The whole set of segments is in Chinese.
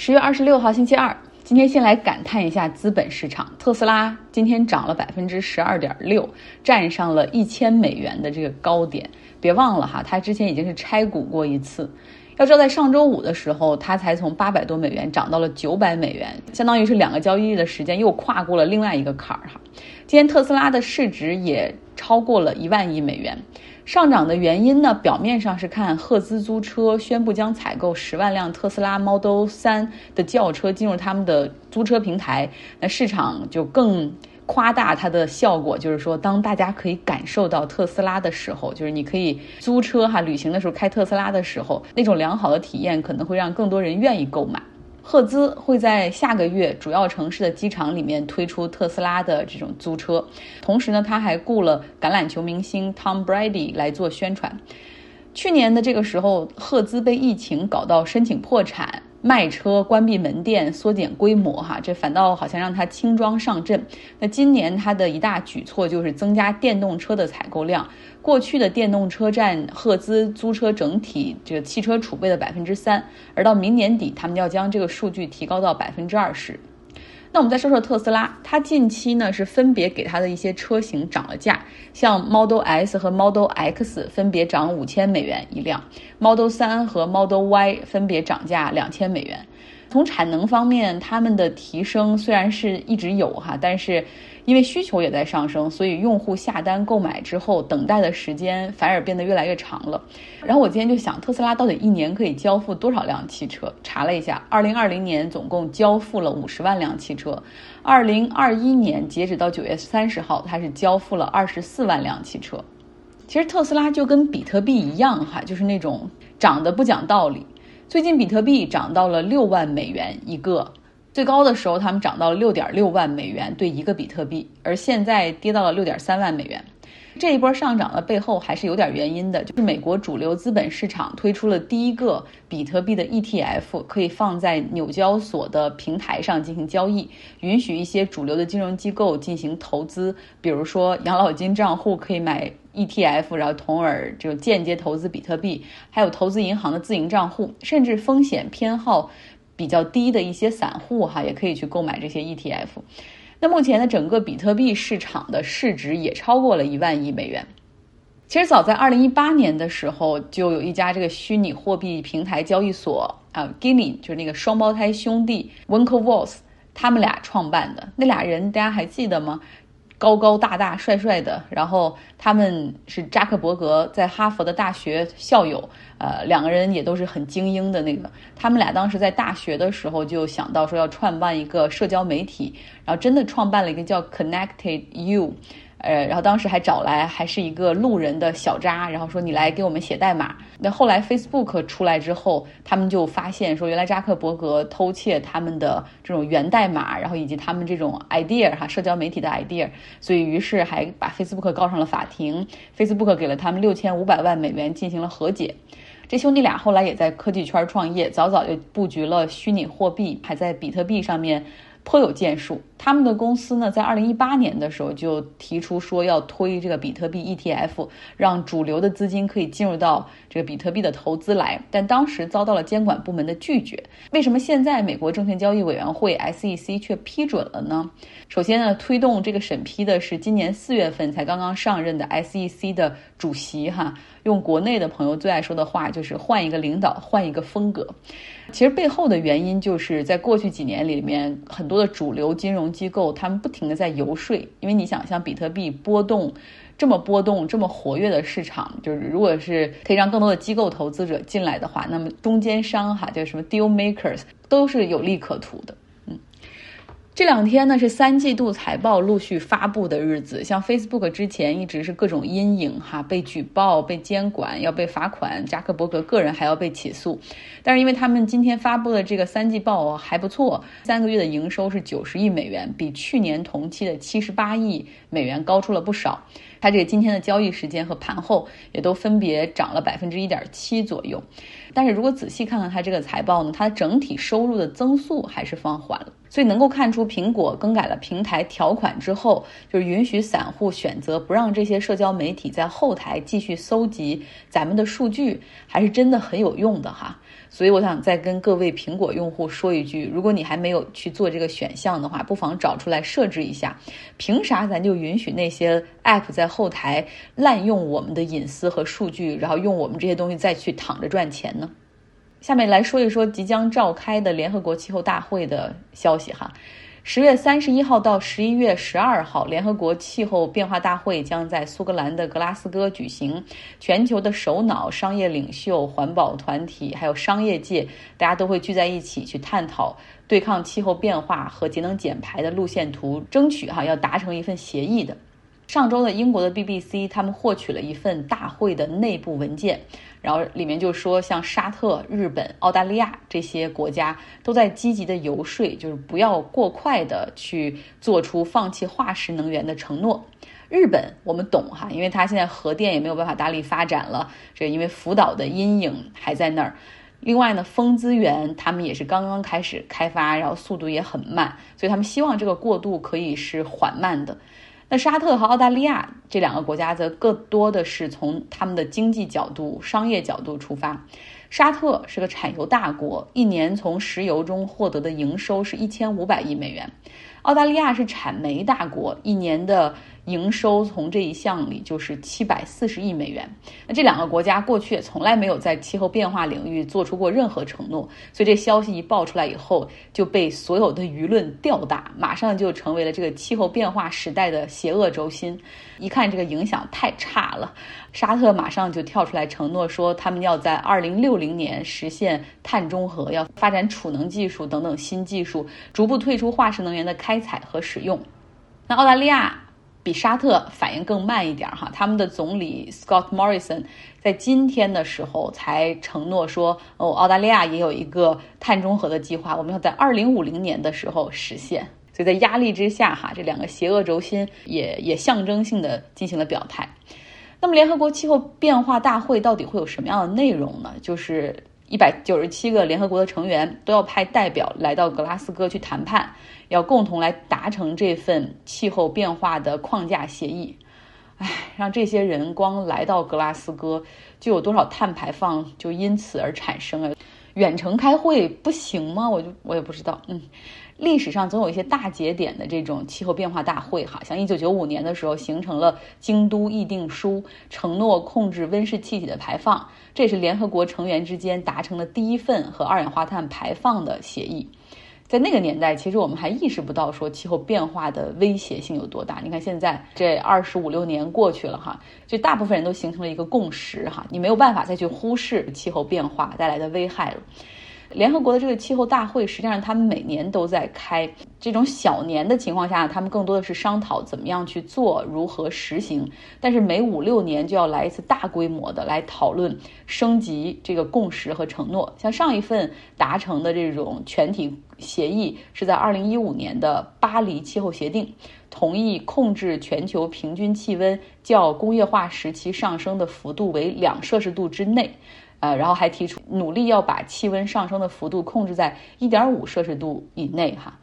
十月二十六号星期二，今天先来感叹一下资本市场。特斯拉今天涨了百分之十二点六，站上了一千美元的这个高点。别忘了哈，它之前已经是拆股过一次。要知道，在上周五的时候，它才从八百多美元涨到了九百美元，相当于是两个交易日的时间又跨过了另外一个坎儿哈。今天特斯拉的市值也超过了一万亿美元。上涨的原因呢？表面上是看赫兹租车宣布将采购十万辆特斯拉 Model 3的轿车进入他们的租车平台，那市场就更夸大它的效果，就是说，当大家可以感受到特斯拉的时候，就是你可以租车哈旅行的时候开特斯拉的时候，那种良好的体验可能会让更多人愿意购买。赫兹会在下个月主要城市的机场里面推出特斯拉的这种租车，同时呢，他还雇了橄榄球明星 Tom Brady 来做宣传。去年的这个时候，赫兹被疫情搞到申请破产。卖车、关闭门店、缩减规模，哈，这反倒好像让他轻装上阵。那今年他的一大举措就是增加电动车的采购量。过去的电动车占赫兹租车整体这个汽车储备的百分之三，而到明年底，他们要将这个数据提高到百分之二十。那我们再说说特斯拉，它近期呢是分别给它的一些车型涨了价，像 Model S 和 Model X 分别涨五千美元一辆，Model 三和 Model Y 分别涨价两千美元。从产能方面，他们的提升虽然是一直有哈，但是。因为需求也在上升，所以用户下单购买之后，等待的时间反而变得越来越长了。然后我今天就想，特斯拉到底一年可以交付多少辆汽车？查了一下，二零二零年总共交付了五十万辆汽车，二零二一年截止到九月三十号，它是交付了二十四万辆汽车。其实特斯拉就跟比特币一样哈，就是那种涨得不讲道理。最近比特币涨到了六万美元一个。最高的时候，他们涨到了六点六万美元兑一个比特币，而现在跌到了六点三万美元。这一波上涨的背后还是有点原因的，就是美国主流资本市场推出了第一个比特币的 ETF，可以放在纽交所的平台上进行交易，允许一些主流的金融机构进行投资，比如说养老金账户可以买 ETF，然后从而就间接投资比特币，还有投资银行的自营账户，甚至风险偏好。比较低的一些散户哈，也可以去购买这些 ETF。那目前呢，整个比特币市场的市值也超过了一万亿美元。其实早在二零一八年的时候，就有一家这个虚拟货币平台交易所啊 g i n e 就是那个双胞胎兄弟 Winklevoss，他们俩创办的。那俩人大家还记得吗？高高大大、帅帅的，然后他们是扎克伯格在哈佛的大学校友，呃，两个人也都是很精英的那个。他们俩当时在大学的时候就想到说要创办一个社交媒体，然后真的创办了一个叫 Connected You。呃，然后当时还找来还是一个路人的小扎，然后说你来给我们写代码。那后来 Facebook 出来之后，他们就发现说，原来扎克伯格偷窃他们的这种源代码，然后以及他们这种 idea 哈，社交媒体的 idea，所以于是还把 Facebook 告上了法庭。Facebook 给了他们六千五百万美元进行了和解。这兄弟俩后来也在科技圈创业，早早就布局了虚拟货币，还在比特币上面。颇有建树，他们的公司呢，在二零一八年的时候就提出说要推这个比特币 ETF，让主流的资金可以进入到这个比特币的投资来，但当时遭到了监管部门的拒绝。为什么现在美国证券交易委员会 SEC 却批准了呢？首先呢，推动这个审批的是今年四月份才刚刚上任的 SEC 的主席哈，用国内的朋友最爱说的话就是换一个领导，换一个风格。其实背后的原因就是在过去几年里面，很多各主流金融机构他们不停的在游说，因为你想像比特币波动这么波动、这么活跃的市场，就是如果是可以让更多的机构投资者进来的话，那么中间商哈，叫什么 deal makers 都是有利可图的。这两天呢是三季度财报陆续发布的日子，像 Facebook 之前一直是各种阴影哈，被举报、被监管、要被罚款，扎克伯格个人还要被起诉。但是因为他们今天发布的这个三季报还不错，三个月的营收是九十亿美元，比去年同期的七十八亿美元高出了不少。它这个今天的交易时间和盘后也都分别涨了百分之一点七左右。但是如果仔细看看它这个财报呢，它整体收入的增速还是放缓了。所以能够看出，苹果更改了平台条款之后，就是允许散户选择不让这些社交媒体在后台继续搜集咱们的数据，还是真的很有用的哈。所以我想再跟各位苹果用户说一句：如果你还没有去做这个选项的话，不妨找出来设置一下。凭啥咱就允许那些 App 在后台滥用我们的隐私和数据，然后用我们这些东西再去躺着赚钱呢？下面来说一说即将召开的联合国气候大会的消息哈。十月三十一号到十一月十二号，联合国气候变化大会将在苏格兰的格拉斯哥举行。全球的首脑、商业领袖、环保团体，还有商业界，大家都会聚在一起去探讨对抗气候变化和节能减排的路线图，争取哈要达成一份协议的。上周的英国的 BBC 他们获取了一份大会的内部文件。然后里面就说，像沙特、日本、澳大利亚这些国家都在积极的游说，就是不要过快的去做出放弃化石能源的承诺。日本我们懂哈，因为它现在核电也没有办法大力发展了，这因为福岛的阴影还在那儿。另外呢，风资源他们也是刚刚开始开发，然后速度也很慢，所以他们希望这个过渡可以是缓慢的。那沙特和澳大利亚这两个国家则更多的是从他们的经济角度、商业角度出发。沙特是个产油大国，一年从石油中获得的营收是一千五百亿美元。澳大利亚是产煤大国，一年的。营收从这一项里就是七百四十亿美元。那这两个国家过去也从来没有在气候变化领域做出过任何承诺，所以这消息一爆出来以后，就被所有的舆论吊打，马上就成为了这个气候变化时代的邪恶轴心。一看这个影响太差了，沙特马上就跳出来承诺说，他们要在二零六零年实现碳中和，要发展储能技术等等新技术，逐步退出化石能源的开采和使用。那澳大利亚。比沙特反应更慢一点哈，他们的总理 Scott Morrison 在今天的时候才承诺说，哦，澳大利亚也有一个碳中和的计划，我们要在二零五零年的时候实现。所以在压力之下哈，这两个邪恶轴心也也象征性的进行了表态。那么联合国气候变化大会到底会有什么样的内容呢？就是一百九十七个联合国的成员都要派代表来到格拉斯哥去谈判。要共同来达成这份气候变化的框架协议，唉，让这些人光来到格拉斯哥，就有多少碳排放就因此而产生了？远程开会不行吗？我就我也不知道。嗯，历史上总有一些大节点的这种气候变化大会，哈，像一九九五年的时候形成了京都议定书，承诺控制温室气体的排放，这也是联合国成员之间达成的第一份和二氧化碳排放的协议。在那个年代，其实我们还意识不到说气候变化的威胁性有多大。你看现在这二十五六年过去了哈，就大部分人都形成了一个共识哈，你没有办法再去忽视气候变化带来的危害了。联合国的这个气候大会，实际上他们每年都在开。这种小年的情况下，他们更多的是商讨怎么样去做，如何实行。但是每五六年就要来一次大规模的来讨论升级这个共识和承诺。像上一份达成的这种全体协议，是在二零一五年的巴黎气候协定，同意控制全球平均气温较工业化时期上升的幅度为两摄氏度之内。呃，然后还提出努力要把气温上升的幅度控制在一点五摄氏度以内哈。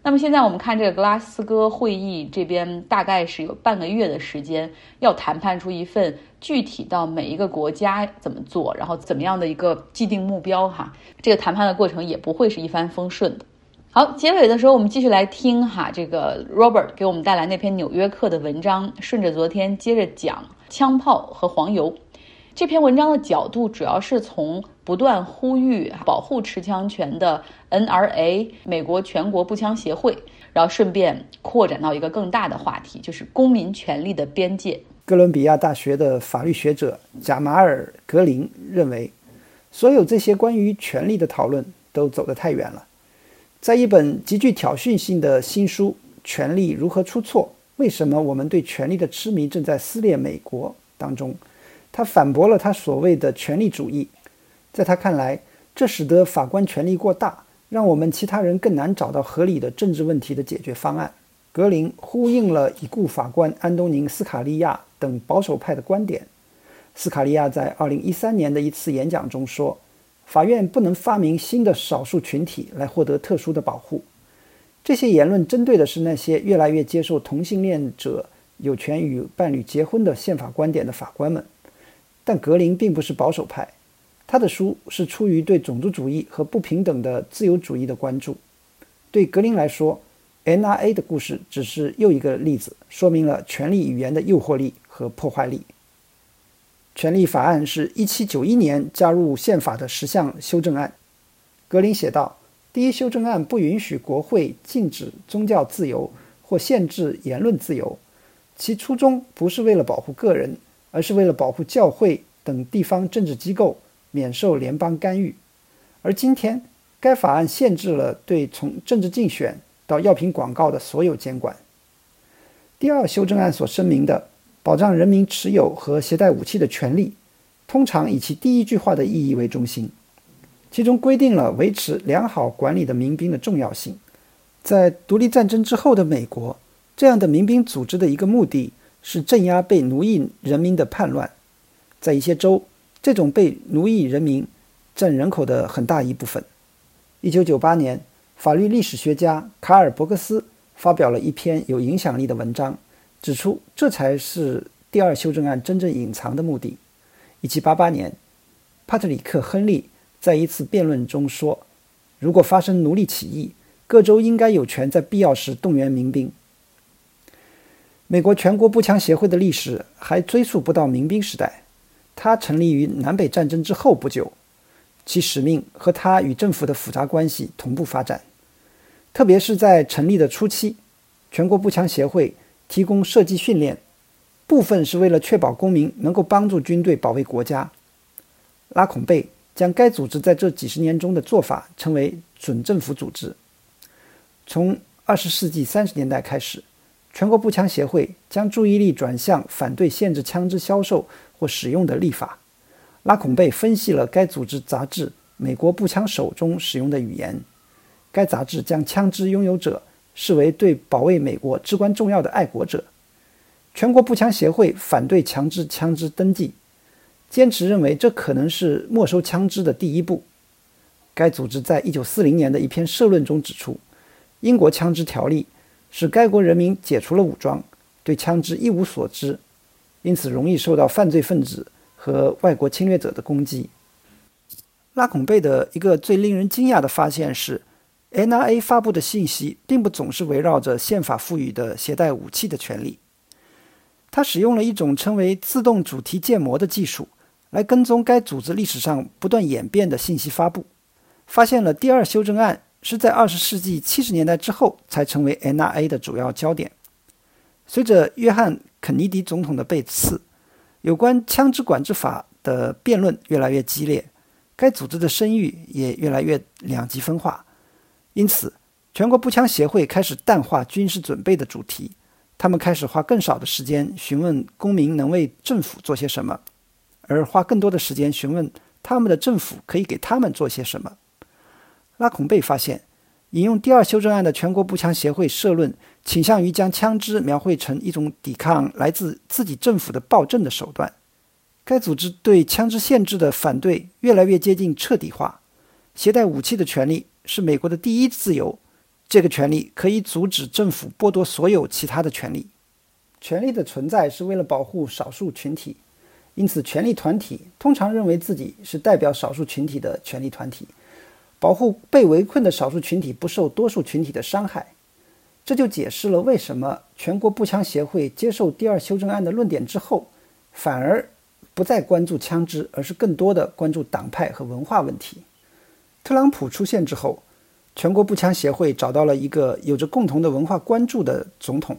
那么现在我们看这个格拉斯哥会议这边大概是有半个月的时间，要谈判出一份具体到每一个国家怎么做，然后怎么样的一个既定目标哈。这个谈判的过程也不会是一帆风顺的。好，结尾的时候我们继续来听哈，这个 Robert 给我们带来那篇《纽约客》的文章，顺着昨天接着讲枪炮和黄油。这篇文章的角度主要是从不断呼吁保护持枪权的 NRA 美国全国步枪协会，然后顺便扩展到一个更大的话题，就是公民权利的边界。哥伦比亚大学的法律学者贾马尔·格林认为，所有这些关于权利的讨论都走得太远了。在一本极具挑衅性的新书《权力如何出错？为什么我们对权力的痴迷正在撕裂美国》当中。他反驳了他所谓的权力主义，在他看来，这使得法官权力过大，让我们其他人更难找到合理的政治问题的解决方案。格林呼应了已故法官安东尼·斯卡利亚等保守派的观点。斯卡利亚在2013年的一次演讲中说：“法院不能发明新的少数群体来获得特殊的保护。”这些言论针对的是那些越来越接受同性恋者有权与伴侣结婚的宪法观点的法官们。但格林并不是保守派，他的书是出于对种族主义和不平等的自由主义的关注。对格林来说，NRA 的故事只是又一个例子，说明了权力语言的诱惑力和破坏力。权利法案是一七九一年加入宪法的十项修正案。格林写道：“第一修正案不允许国会禁止宗教自由或限制言论自由，其初衷不是为了保护个人，而是为了保护教会等地方政治机构。”免受联邦干预，而今天该法案限制了对从政治竞选到药品广告的所有监管。第二修正案所声明的保障人民持有和携带武器的权利，通常以其第一句话的意义为中心，其中规定了维持良好管理的民兵的重要性。在独立战争之后的美国，这样的民兵组织的一个目的是镇压被奴役人民的叛乱，在一些州。这种被奴役人民占人口的很大一部分。一九九八年，法律历史学家卡尔·伯克斯发表了一篇有影响力的文章，指出这才是第二修正案真正隐藏的目的。一七八八年，帕特里克·亨利在一次辩论中说：“如果发生奴隶起义，各州应该有权在必要时动员民兵。”美国全国步枪协会的历史还追溯不到民兵时代。它成立于南北战争之后不久，其使命和它与政府的复杂关系同步发展。特别是在成立的初期，全国步枪协会提供射击训练，部分是为了确保公民能够帮助军队保卫国家。拉孔贝将该组织在这几十年中的做法称为准政府组织。从二十世纪三十年代开始，全国步枪协会将注意力转向反对限制枪支销售。或使用的立法，拉孔贝分析了该组织杂志《美国步枪手》中使用的语言。该杂志将枪支拥有者视为对保卫美国至关重要的爱国者。全国步枪协会反对强制枪支登记，坚持认为这可能是没收枪支的第一步。该组织在一九四零年的一篇社论中指出，英国枪支条例使该国人民解除了武装，对枪支一无所知。因此，容易受到犯罪分子和外国侵略者的攻击。拉孔贝的一个最令人惊讶的发现是，NRA 发布的信息并不总是围绕着宪法赋予的携带武器的权利。他使用了一种称为自动主题建模的技术，来跟踪该组织历史上不断演变的信息发布，发现了第二修正案是在二十世纪七十年代之后才成为 NRA 的主要焦点。随着约翰。肯尼迪总统的被刺，有关枪支管制法的辩论越来越激烈，该组织的声誉也越来越两极分化。因此，全国步枪协会开始淡化军事准备的主题，他们开始花更少的时间询问公民能为政府做些什么，而花更多的时间询问他们的政府可以给他们做些什么。拉孔贝发现。引用第二修正案的全国步枪协会社论，倾向于将枪支描绘成一种抵抗来自自己政府的暴政的手段。该组织对枪支限制的反对越来越接近彻底化。携带武器的权利是美国的第一自由，这个权利可以阻止政府剥夺所有其他的权利。权利的存在是为了保护少数群体，因此权利团体通常认为自己是代表少数群体的权利团体。保护被围困的少数群体不受多数群体的伤害，这就解释了为什么全国步枪协会接受第二修正案的论点之后，反而不再关注枪支，而是更多的关注党派和文化问题。特朗普出现之后，全国步枪协会找到了一个有着共同的文化关注的总统。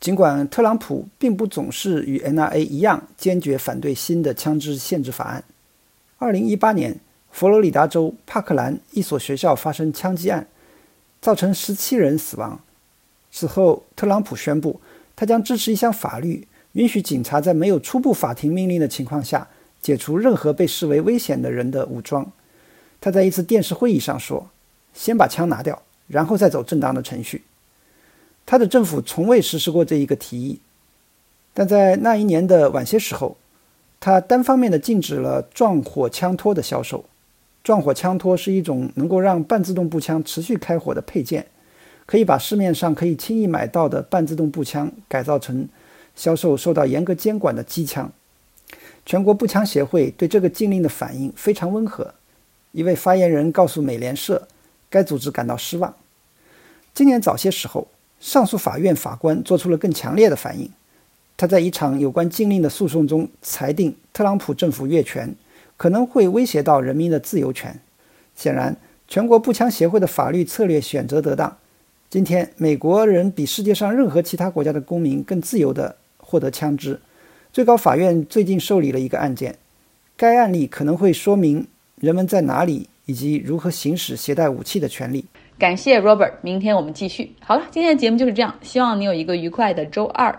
尽管特朗普并不总是与 NRA 一样坚决反对新的枪支限制法案，二零一八年。佛罗里达州帕克兰一所学校发生枪击案，造成十七人死亡。此后，特朗普宣布，他将支持一项法律，允许警察在没有初步法庭命令的情况下，解除任何被视为危险的人的武装。他在一次电视会议上说：“先把枪拿掉，然后再走正当的程序。”他的政府从未实施过这一个提议，但在那一年的晚些时候，他单方面的禁止了撞火枪托的销售。撞火枪托是一种能够让半自动步枪持续开火的配件，可以把市面上可以轻易买到的半自动步枪改造成销售受到严格监管的机枪。全国步枪协会对这个禁令的反应非常温和。一位发言人告诉美联社，该组织感到失望。今年早些时候，上诉法院法官做出了更强烈的反应。他在一场有关禁令的诉讼中裁定，特朗普政府越权可能会威胁到人民的自由权。显然，全国步枪协会的法律策略选择得当。今天，美国人比世界上任何其他国家的公民更自由地获得枪支。最高法院最近受理了一个案件，该案例可能会说明人们在哪里以及如何行使携带武器的权利。感谢 Robert，明天我们继续。好了，今天的节目就是这样，希望你有一个愉快的周二。